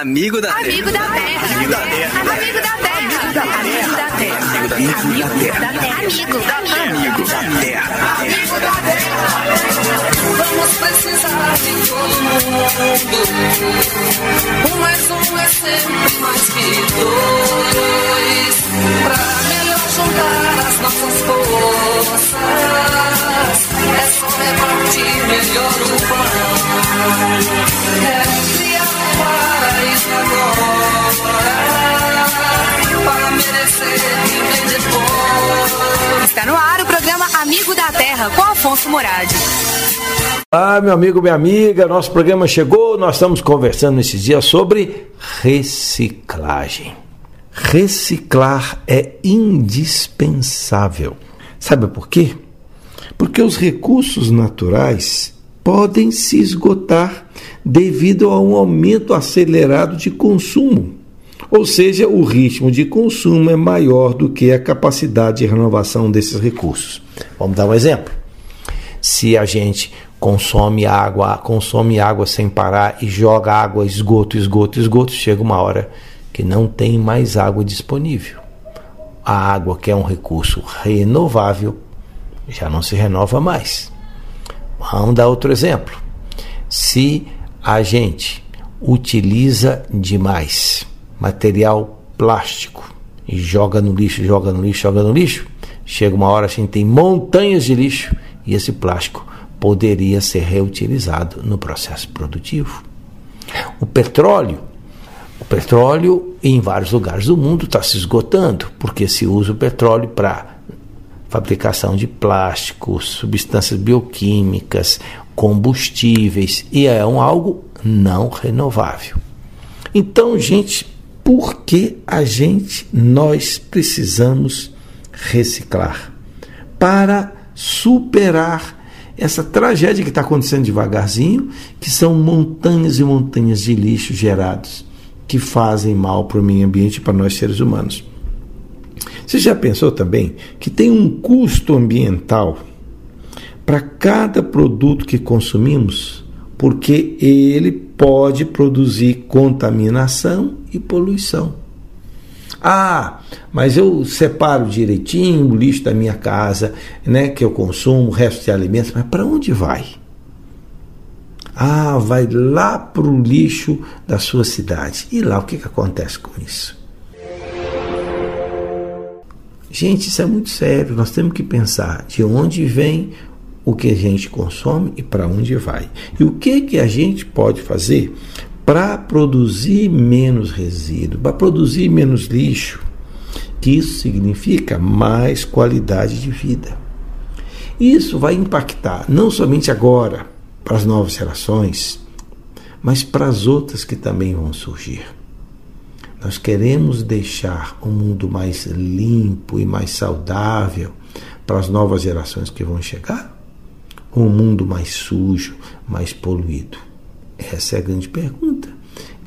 Amigo da terra. Amigo da terra. Amigo da terra. Amigo da terra. Amigo da terra. Amigo da terra. Amigo da terra. Amigo da terra. Amigo da terra. Vamos precisar de todo mundo. Um mais um é sempre mais que dois. Pra melhor juntar as nossas forças. É só repartir melhor o pão. É criar um Está no ar o programa Amigo da Terra com Afonso Moradi. Ah, meu amigo, minha amiga, nosso programa chegou. Nós estamos conversando esses dias sobre reciclagem. Reciclar é indispensável. Sabe por quê? Porque os recursos naturais podem se esgotar devido a um aumento acelerado de consumo. Ou seja, o ritmo de consumo é maior do que a capacidade de renovação desses recursos. Vamos dar um exemplo. Se a gente consome água, consome água sem parar e joga água, esgoto, esgoto, esgoto, chega uma hora que não tem mais água disponível. A água, que é um recurso renovável, já não se renova mais. Vamos dar outro exemplo. Se a gente utiliza demais material plástico e joga no lixo, joga no lixo, joga no lixo, chega uma hora a gente tem montanhas de lixo e esse plástico poderia ser reutilizado no processo produtivo. O petróleo, o petróleo em vários lugares do mundo está se esgotando porque se usa o petróleo para fabricação de plásticos, substâncias bioquímicas, combustíveis e é um algo não renovável. Então, gente, por que a gente nós precisamos reciclar para superar essa tragédia que está acontecendo devagarzinho, que são montanhas e montanhas de lixo gerados que fazem mal para o meio ambiente e para nós seres humanos. Você já pensou também que tem um custo ambiental para cada produto que consumimos? Porque ele pode produzir contaminação e poluição. Ah, mas eu separo direitinho o lixo da minha casa, né, que eu consumo, o resto de alimentos, mas para onde vai? Ah, vai lá para o lixo da sua cidade. E lá o que, que acontece com isso? Gente, isso é muito sério. Nós temos que pensar de onde vem o que a gente consome e para onde vai. E o que, que a gente pode fazer para produzir menos resíduo, para produzir menos lixo, que isso significa mais qualidade de vida. Isso vai impactar não somente agora para as novas gerações, mas para as outras que também vão surgir. Nós queremos deixar um mundo mais limpo e mais saudável para as novas gerações que vão chegar? Um mundo mais sujo, mais poluído? Essa é a grande pergunta.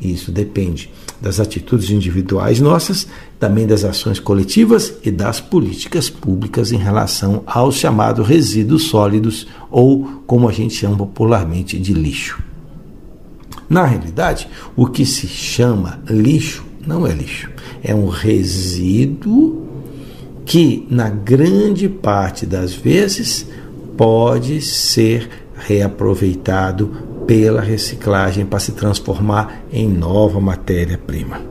Isso depende das atitudes individuais nossas, também das ações coletivas e das políticas públicas em relação aos chamados resíduos sólidos, ou como a gente chama popularmente de lixo. Na realidade, o que se chama lixo não é lixo, é um resíduo que, na grande parte das vezes, pode ser reaproveitado pela reciclagem para se transformar em nova matéria-prima.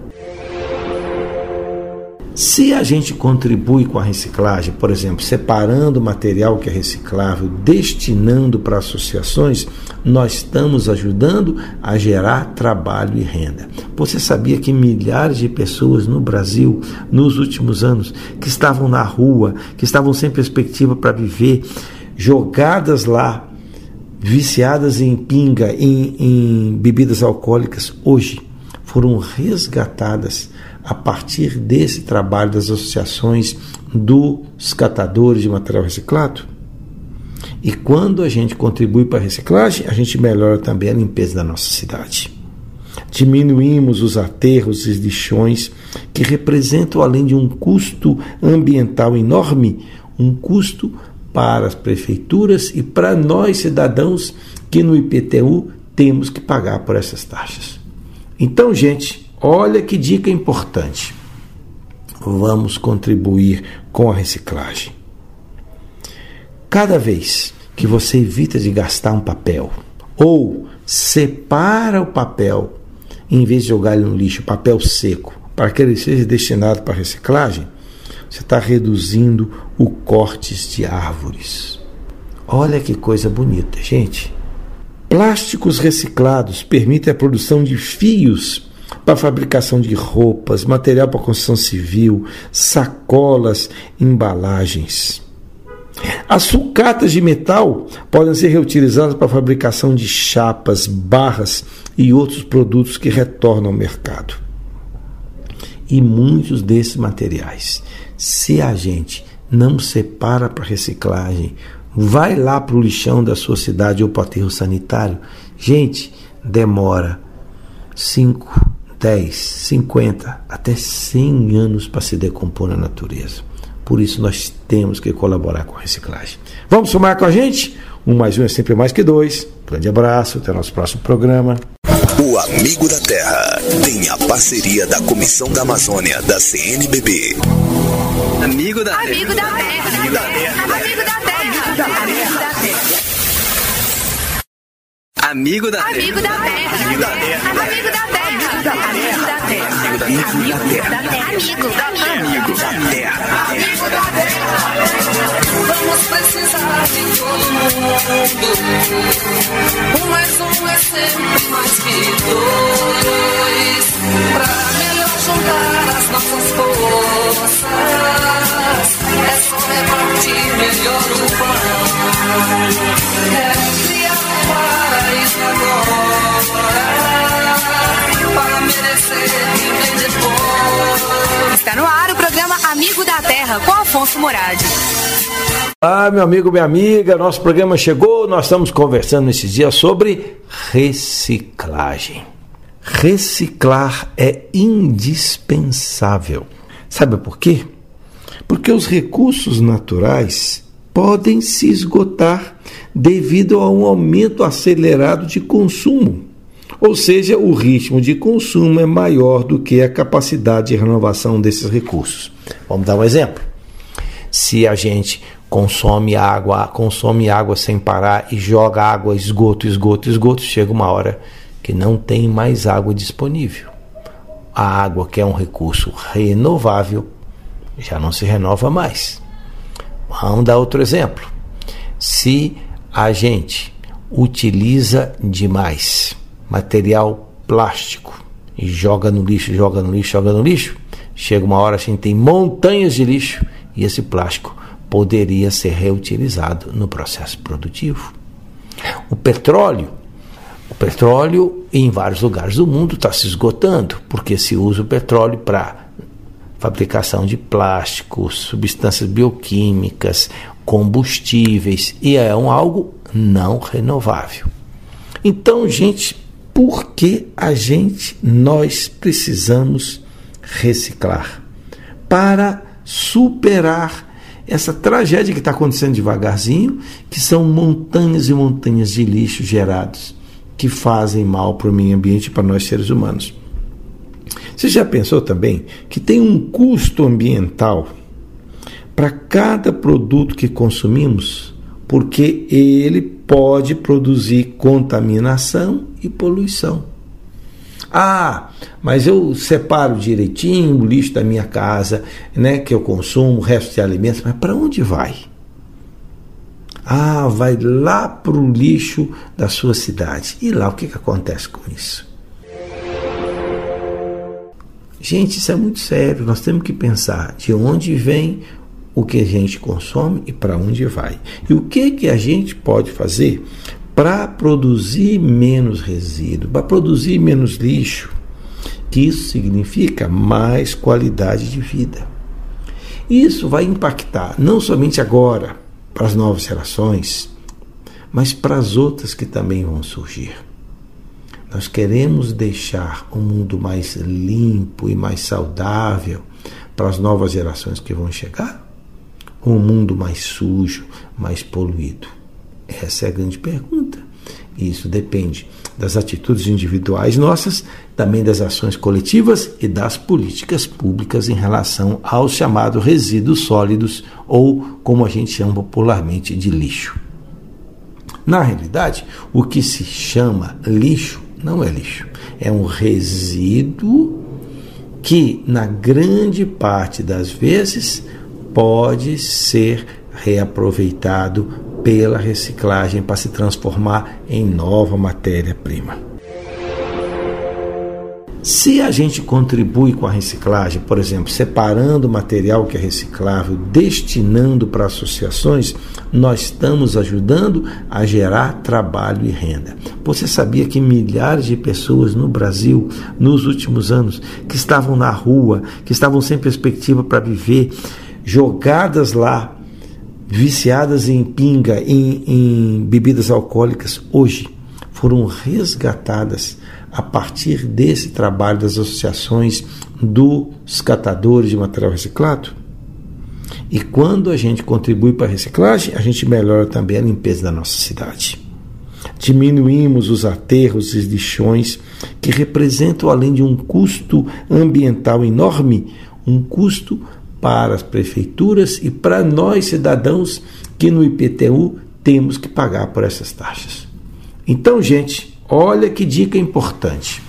Se a gente contribui com a reciclagem, por exemplo, separando material que é reciclável, destinando para associações, nós estamos ajudando a gerar trabalho e renda. Você sabia que milhares de pessoas no Brasil, nos últimos anos, que estavam na rua, que estavam sem perspectiva para viver, jogadas lá, viciadas em pinga, em, em bebidas alcoólicas, hoje foram resgatadas a partir desse trabalho das associações dos catadores de material reciclado. E quando a gente contribui para a reciclagem, a gente melhora também a limpeza da nossa cidade. Diminuímos os aterros e lixões que representam, além de um custo ambiental enorme, um custo para as prefeituras e para nós cidadãos que no IPTU temos que pagar por essas taxas. Então, gente, olha que dica importante. Vamos contribuir com a reciclagem. Cada vez que você evita de gastar um papel ou separa o papel em vez de jogar ele no lixo, papel seco, para que ele seja destinado para reciclagem, você está reduzindo o cortes de árvores. Olha que coisa bonita, gente. Plásticos reciclados permitem a produção de fios para fabricação de roupas, material para construção civil, sacolas, embalagens. As sucatas de metal podem ser reutilizadas para fabricação de chapas, barras e outros produtos que retornam ao mercado. E muitos desses materiais, se a gente não separa para reciclagem, vai lá para o lixão da sua cidade ou para o aterro sanitário, gente, demora 5, 10, 50, até 100 anos para se decompor na natureza. Por isso nós temos que colaborar com a reciclagem. Vamos somar com a gente? Um mais um é sempre mais que dois. Grande abraço, até nosso próximo programa. O Amigo da Terra tem a parceria da Comissão da Amazônia da CNBB. Amigo da Terra. Amigo da Terra. Amigo da Terra. Amigo da Terra. Amigo da Terra. Amigo da Terra. Amigo da Terra. Amigo da Terra. Amigo da Terra. Amigo da Terra. Amigo da Terra. Amigo da Terra. Amigo da Terra. Vamos precisar de todo mundo. Um mais um é sempre mais que dois. Afonso Moradi. Ah, meu amigo, minha amiga, nosso programa chegou. Nós estamos conversando nesses dias sobre reciclagem. Reciclar é indispensável. Sabe por quê? Porque os recursos naturais podem se esgotar devido a um aumento acelerado de consumo. Ou seja, o ritmo de consumo é maior do que a capacidade de renovação desses recursos. Vamos dar um exemplo. Se a gente consome água, consome água sem parar e joga água, esgoto, esgoto, esgoto, chega uma hora que não tem mais água disponível. A água, que é um recurso renovável, já não se renova mais. Vamos dar outro exemplo. Se a gente utiliza demais material plástico e joga no lixo, joga no lixo, joga no lixo, chega uma hora a gente tem montanhas de lixo e esse plástico poderia ser reutilizado no processo produtivo. O petróleo, o petróleo em vários lugares do mundo está se esgotando porque se usa o petróleo para fabricação de plásticos, substâncias bioquímicas, combustíveis e é um algo não renovável. Então, gente, por que a gente nós precisamos reciclar para superar essa tragédia que está acontecendo devagarzinho, que são montanhas e montanhas de lixo gerados que fazem mal para o meio ambiente e para nós seres humanos. Você já pensou também que tem um custo ambiental para cada produto que consumimos? Porque ele pode produzir contaminação e poluição. Ah, mas eu separo direitinho o lixo da minha casa, né, que eu consumo, o resto de alimentos, mas para onde vai? Ah, vai lá para o lixo da sua cidade. E lá o que, que acontece com isso? Gente, isso é muito sério. Nós temos que pensar de onde vem o que a gente consome e para onde vai. E o que, que a gente pode fazer para produzir menos resíduo, para produzir menos lixo, que isso significa mais qualidade de vida. Isso vai impactar não somente agora para as novas gerações, mas para as outras que também vão surgir. Nós queremos deixar um mundo mais limpo e mais saudável para as novas gerações que vão chegar? Ou um mundo mais sujo, mais poluído? Essa é a grande pergunta. E isso depende das atitudes individuais nossas, também das ações coletivas e das políticas públicas em relação aos chamados resíduos sólidos ou como a gente chama popularmente de lixo. Na realidade, o que se chama lixo não é lixo, é um resíduo que, na grande parte das vezes, pode ser reaproveitado pela reciclagem para se transformar em nova matéria-prima. Se a gente contribui com a reciclagem, por exemplo, separando material que é reciclável, destinando para associações, nós estamos ajudando a gerar trabalho e renda. Você sabia que milhares de pessoas no Brasil, nos últimos anos, que estavam na rua, que estavam sem perspectiva para viver, jogadas lá, viciadas em pinga, em, em bebidas alcoólicas, hoje foram resgatadas a partir desse trabalho das associações dos catadores de material reciclado. E quando a gente contribui para a reciclagem, a gente melhora também a limpeza da nossa cidade. Diminuímos os aterros e lixões que representam, além de um custo ambiental enorme, um custo para as prefeituras e para nós cidadãos que no IPTU temos que pagar por essas taxas. Então, gente, Olha que dica importante.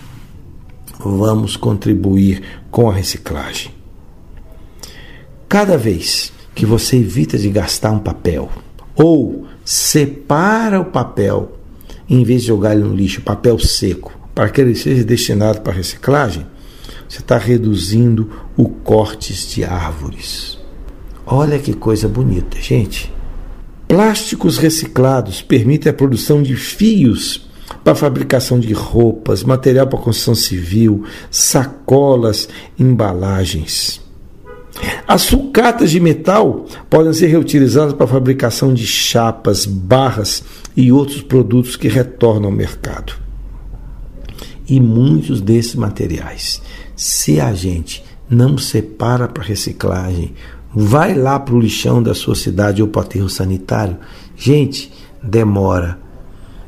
Vamos contribuir com a reciclagem. Cada vez que você evita de gastar um papel ou separa o papel em vez de jogar ele no lixo, papel seco, para que ele seja destinado para reciclagem, você está reduzindo o cortes de árvores. Olha que coisa bonita, gente. Plásticos reciclados permitem a produção de fios para fabricação de roupas, material para construção civil, sacolas, embalagens. As sucatas de metal podem ser reutilizadas para fabricação de chapas, barras e outros produtos que retornam ao mercado. E muitos desses materiais, se a gente não separa para reciclagem, vai lá para o lixão da sua cidade ou para o aterro sanitário, gente, demora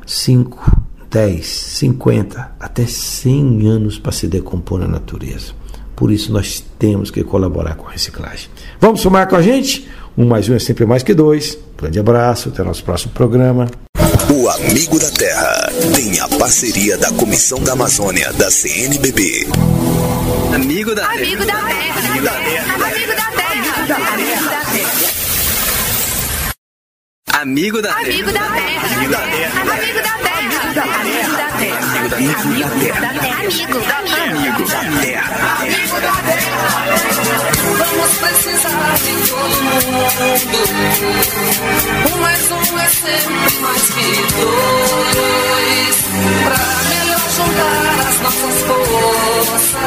5, 10, 50, até 100 anos para se decompor na natureza. Por isso nós temos que colaborar com a reciclagem. Vamos somar com a gente? Um mais um é sempre mais que dois. Grande abraço, até nosso próximo programa. O Amigo da Terra tem a parceria da Comissão da Amazônia da CNBB. Amigo da Amigo da Terra. Amigo da Terra. Amigo da Terra. Amigo da Amigo Terra. Amigo da Terra. Amigo da Terra. Amigo da Terra. Amigo da Terra. Amigo da Terra. Amigo da Terra. Amigo da terra, vamos precisar de todo mundo. Um mais um é sempre mais que dois. Pra melhor juntar as nossas forças,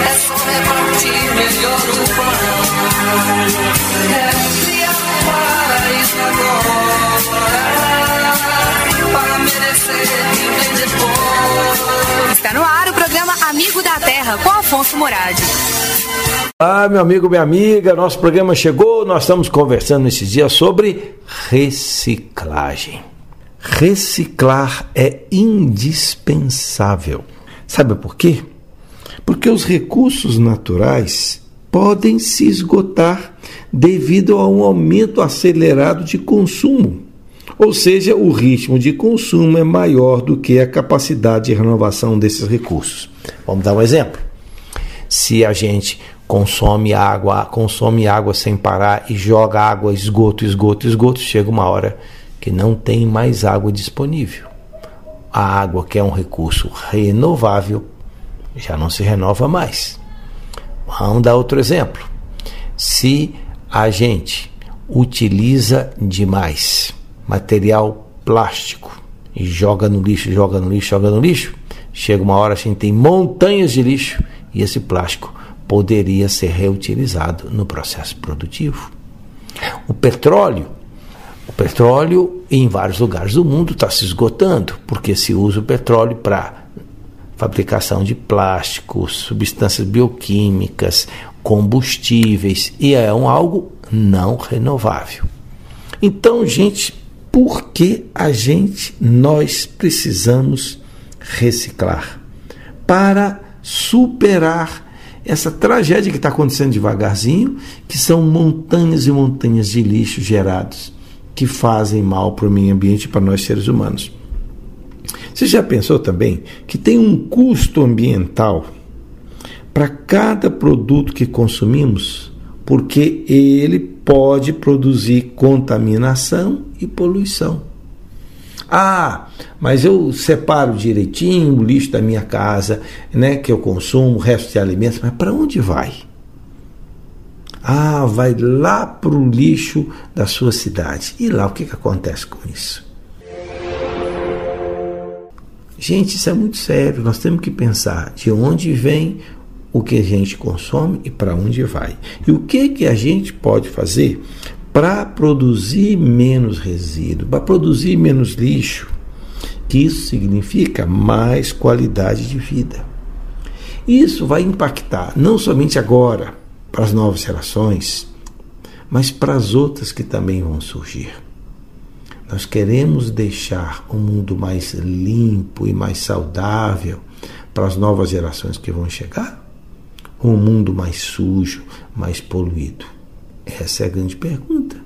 é só Afonso. Olá, meu amigo, minha amiga, nosso programa chegou. Nós estamos conversando nesses dias sobre reciclagem. Reciclar é indispensável. Sabe por quê? Porque os recursos naturais podem se esgotar devido a um aumento acelerado de consumo. Ou seja, o ritmo de consumo é maior do que a capacidade de renovação desses recursos. Vamos dar um exemplo. Se a gente consome água, consome água sem parar e joga água, esgoto, esgoto, esgoto, chega uma hora que não tem mais água disponível. A água, que é um recurso renovável, já não se renova mais. Vamos dar outro exemplo. Se a gente utiliza demais material plástico e joga no lixo, joga no lixo, joga no lixo, chega uma hora a gente tem montanhas de lixo e esse plástico poderia ser reutilizado no processo produtivo. O petróleo, o petróleo em vários lugares do mundo está se esgotando porque se usa o petróleo para fabricação de plásticos, substâncias bioquímicas, combustíveis e é um algo não renovável. Então, gente, por que a gente, nós precisamos reciclar para superar essa tragédia que está acontecendo devagarzinho, que são montanhas e montanhas de lixo gerados que fazem mal para o meio ambiente e para nós seres humanos. Você já pensou também que tem um custo ambiental para cada produto que consumimos? Porque ele pode produzir contaminação e poluição. Ah, mas eu separo direitinho o lixo da minha casa, né, que eu consumo, o resto de alimentos, mas para onde vai? Ah, vai lá para o lixo da sua cidade. E lá o que, que acontece com isso? Gente, isso é muito sério. Nós temos que pensar de onde vem o que a gente consome e para onde vai. E o que, que a gente pode fazer para produzir menos resíduo, para produzir menos lixo. Que isso significa mais qualidade de vida. Isso vai impactar não somente agora para as novas gerações, mas para as outras que também vão surgir. Nós queremos deixar um mundo mais limpo e mais saudável para as novas gerações que vão chegar? Ou um mundo mais sujo, mais poluído? Essa é a grande pergunta.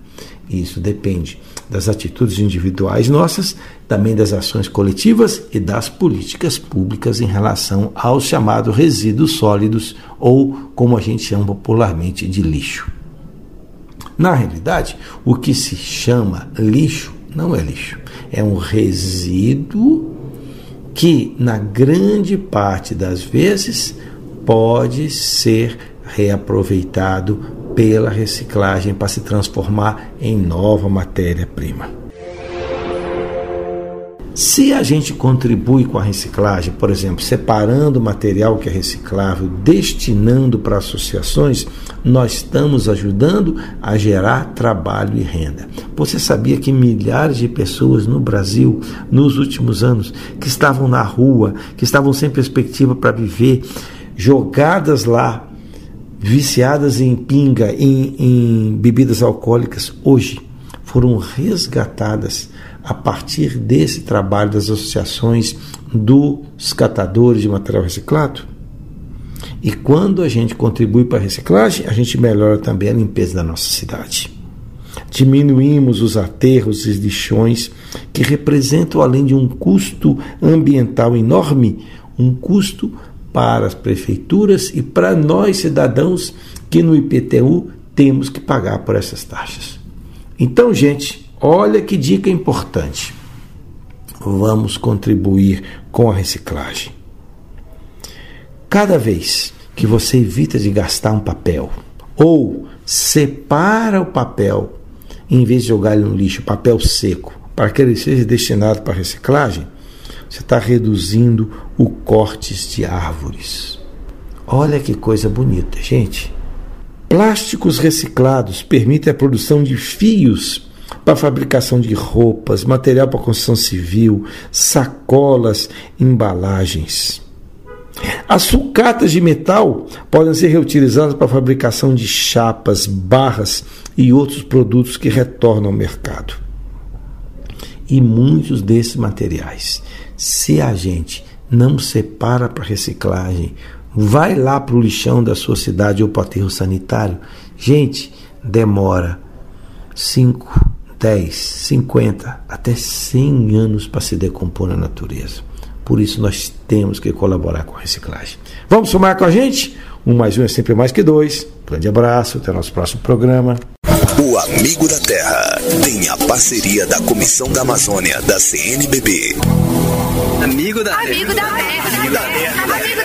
Isso depende das atitudes individuais nossas, também das ações coletivas e das políticas públicas em relação aos chamados resíduos sólidos ou como a gente chama popularmente de lixo. Na realidade, o que se chama lixo não é lixo, é um resíduo que, na grande parte das vezes, pode ser reaproveitado pela reciclagem para se transformar em nova matéria-prima. Se a gente contribui com a reciclagem, por exemplo, separando material que é reciclável, destinando para associações, nós estamos ajudando a gerar trabalho e renda. Você sabia que milhares de pessoas no Brasil, nos últimos anos, que estavam na rua, que estavam sem perspectiva para viver, jogadas lá viciadas em pinga, em, em bebidas alcoólicas, hoje foram resgatadas a partir desse trabalho das associações dos catadores de material reciclado? E quando a gente contribui para a reciclagem, a gente melhora também a limpeza da nossa cidade. Diminuímos os aterros e lixões que representam, além de um custo ambiental enorme, um custo para as prefeituras e para nós cidadãos que no IPTU temos que pagar por essas taxas. Então, gente, olha que dica importante. Vamos contribuir com a reciclagem. Cada vez que você evita de gastar um papel ou separa o papel em vez de jogar ele no lixo, papel seco, para que ele seja destinado para reciclagem, você está reduzindo o cortes de árvores. Olha que coisa bonita, gente. Plásticos reciclados permitem a produção de fios para fabricação de roupas, material para construção civil, sacolas, embalagens. As sucatas de metal podem ser reutilizadas para fabricação de chapas, barras e outros produtos que retornam ao mercado. E muitos desses materiais se a gente não separa para reciclagem, vai lá para o lixão da sua cidade ou para o aterro sanitário, gente, demora 5, 10, 50, até 100 anos para se decompor na natureza. Por isso nós temos que colaborar com a reciclagem. Vamos somar com a gente? Um mais um é sempre mais que dois. Grande abraço, até o nosso próximo programa. O Amigo da Terra tem a parceria da Comissão da Amazônia da CNBB. Amigo da Amigo da terra. Amigo da terra. Amigo da terra. Amigo da terra.